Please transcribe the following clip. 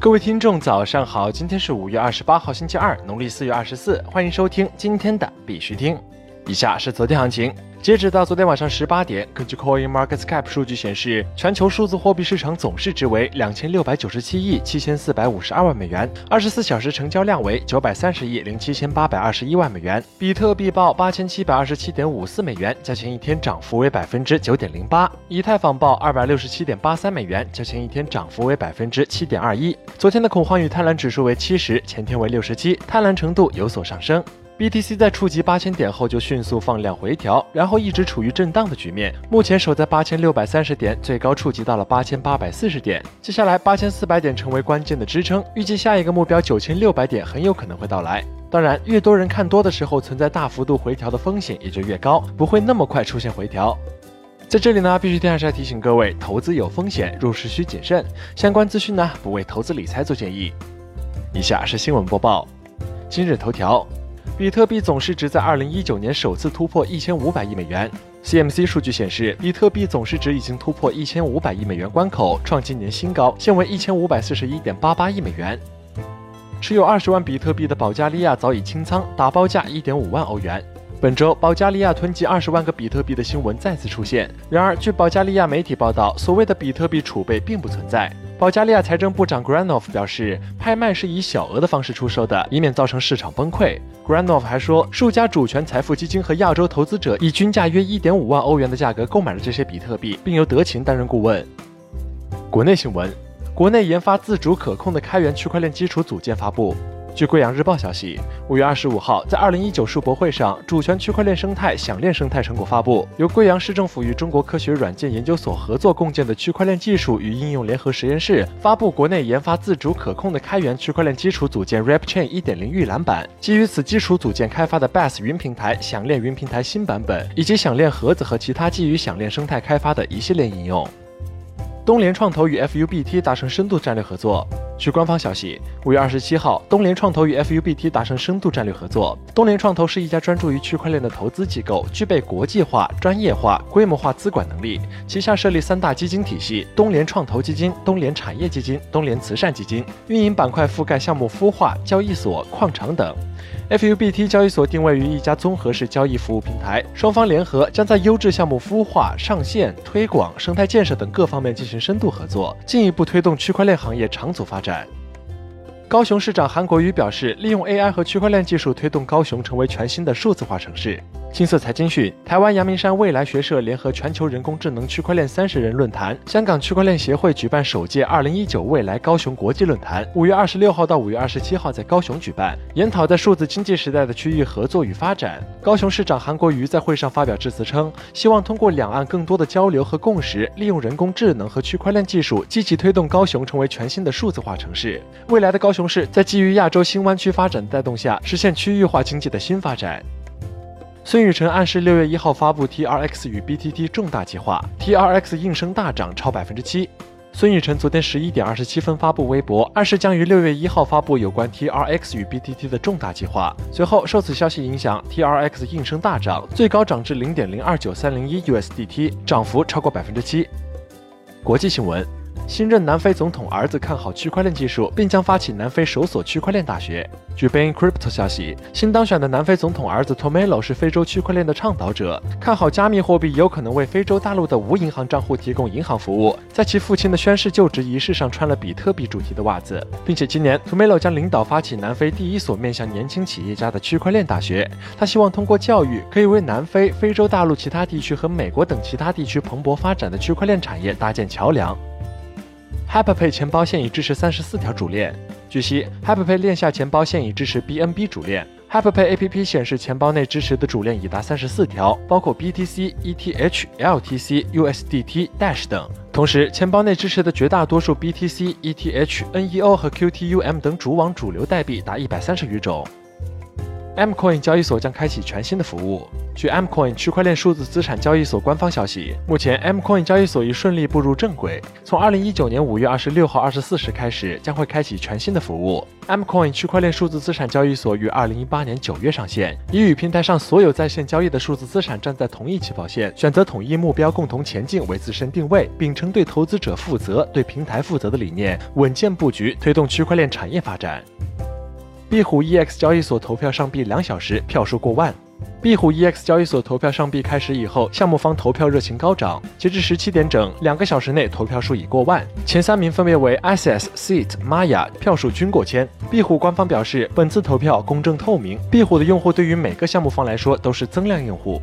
各位听众，早上好！今天是五月二十八号，星期二，农历四月二十四。欢迎收听今天的必须听。以下是昨天行情。截止到昨天晚上十八点，根据 Coin Market Cap 数据显示，全球数字货币市场总市值为两千六百九十七亿七千四百五十二万美元，二十四小时成交量为九百三十亿零七千八百二十一万美元。比特币报八千七百二十七点五四美元，较前一天涨幅为百分之九点零八。以太坊报二百六十七点八三美元，较前一天涨幅为百分之七点二一。昨天的恐慌与贪婪指数为七十，前天为六十七，贪婪程度有所上升。BTC 在触及八千点后就迅速放量回调，然后一直处于震荡的局面，目前守在八千六百三十点，最高触及到了八千八百四十点。接下来八千四百点成为关键的支撑，预计下一个目标九千六百点很有可能会到来。当然，越多人看多的时候，存在大幅度回调的风险也就越高，不会那么快出现回调。在这里呢，必须天还是要提醒各位，投资有风险，入市需谨慎。相关资讯呢，不为投资理财做建议。以下是新闻播报，今日头条。比特币总市值在二零一九年首次突破一千五百亿美元。CMC 数据显示，比特币总市值已经突破一千五百亿美元关口，创今年新高，现为一千五百四十一点八八亿美元。持有二十万比特币的保加利亚早已清仓，打包价一点五万欧元。本周，保加利亚囤积二十万个比特币的新闻再次出现。然而，据保加利亚媒体报道，所谓的比特币储备并不存在。保加利亚财政部长 Granov 表示，拍卖是以小额的方式出售的，以免造成市场崩溃。Granov 还说，数家主权财富基金和亚洲投资者以均价约1.5万欧元的价格购买了这些比特币，并由德勤担任顾问。国内新闻：国内研发自主可控的开源区块链基础组件发布。据贵阳日报消息，五月二十五号，在二零一九世博会上，主权区块链生态响链生态成果发布，由贵阳市政府与中国科学软件研究所合作共建的区块链技术与应用联合实验室发布国内研发自主可控的开源区块链基础组件 RapChain 一点零预览版，基于此基础组件开发的 Bass 云平台响链云平台新版本，以及响链盒子和其他基于响链生态开发的一系列应用。东联创投与 FUBT 达成深度战略合作。据官方消息，五月二十七号，东联创投与 FUBT 达成深度战略合作。东联创投是一家专注于区块链的投资机构，具备国际化、专业化、规模化资管能力。旗下设立三大基金体系：东联创投基金、东联产业基金、东联慈善基金，运营板块覆盖项目孵化、交易所、矿场等。FUBT 交易所定位于一家综合式交易服务平台，双方联合将在优质项目孵化、上线、推广、生态建设等各方面进行深度合作，进一步推动区块链行业长足发展。高雄市长韩国瑜表示，利用 AI 和区块链技术推动高雄成为全新的数字化城市。金色财经讯，台湾阳明山未来学社联合全球人工智能区块链三十人论坛，香港区块链协会举办首届二零一九未来高雄国际论坛，五月二十六号到五月二十七号在高雄举办，研讨在数字经济时代的区域合作与发展。高雄市长韩国瑜在会上发表致辞称，希望通过两岸更多的交流和共识，利用人工智能和区块链技术，积极推动高雄成为全新的数字化城市。未来的高雄市在基于亚洲新湾区发展的带动下，实现区域化经济的新发展。孙宇晨暗示六月一号发布 TRX 与 BTT 重大计划，TRX 应声大涨超百分之七。孙宇晨昨天十一点二十七分发布微博，暗示将于六月一号发布有关 TRX 与 BTT 的重大计划。随后受此消息影响，TRX 应声大涨，最高涨至零点零二九三零一 USDT，涨幅超过百分之七。国际新闻。新任南非总统儿子看好区块链技术，并将发起南非首所区块链大学。据 Bain Crypto 消息，新当选的南非总统儿子 Tomelo 是非洲区块链的倡导者，看好加密货币有可能为非洲大陆的无银行账户提供银行服务。在其父亲的宣誓就职仪式上穿了比特币主题的袜子，并且今年 Tomelo 将领导发起南非第一所面向年轻企业家的区块链大学。他希望通过教育，可以为南非、非洲大陆其他地区和美国等其他地区蓬勃发展的区块链产业搭建桥梁。HyperPay 钱包现已支持三十四条主链。据悉，HyperPay 链下钱包现已支持 BNB 主链。HyperPay APP 显示，钱包内支持的主链已达三十四条，包括 BTC、ETH、LTC、USDT、Dash 等。同时，钱包内支持的绝大多数 BTC、ETH、NEO 和 QTUM 等主网主流代币达一百三十余种。，Mcoin 交易所将开启全新的服务。据 Mcoin 区块链数字资产交易所官方消息，目前 Mcoin 交易所已顺利步入正轨，从二零一九年五月二十六号二十四时开始，将会开启全新的服务。Mcoin 区块链数字资产交易所于二零一八年九月上线，以与平台上所有在线交易的数字资产站在同一起跑线，选择统一目标，共同前进为自身定位，秉承对投资者负责、对平台负责的理念，稳健布局，推动区块链产业发展。壁虎 EX 交易所投票上币两小时，票数过万。壁虎 EX 交易所投票上币开始以后，项目方投票热情高涨。截至十七点整，两个小时内投票数已过万，前三名分别为 SS、Seat、Maya，票数均过千。壁虎官方表示，本次投票公正透明，壁虎的用户对于每个项目方来说都是增量用户。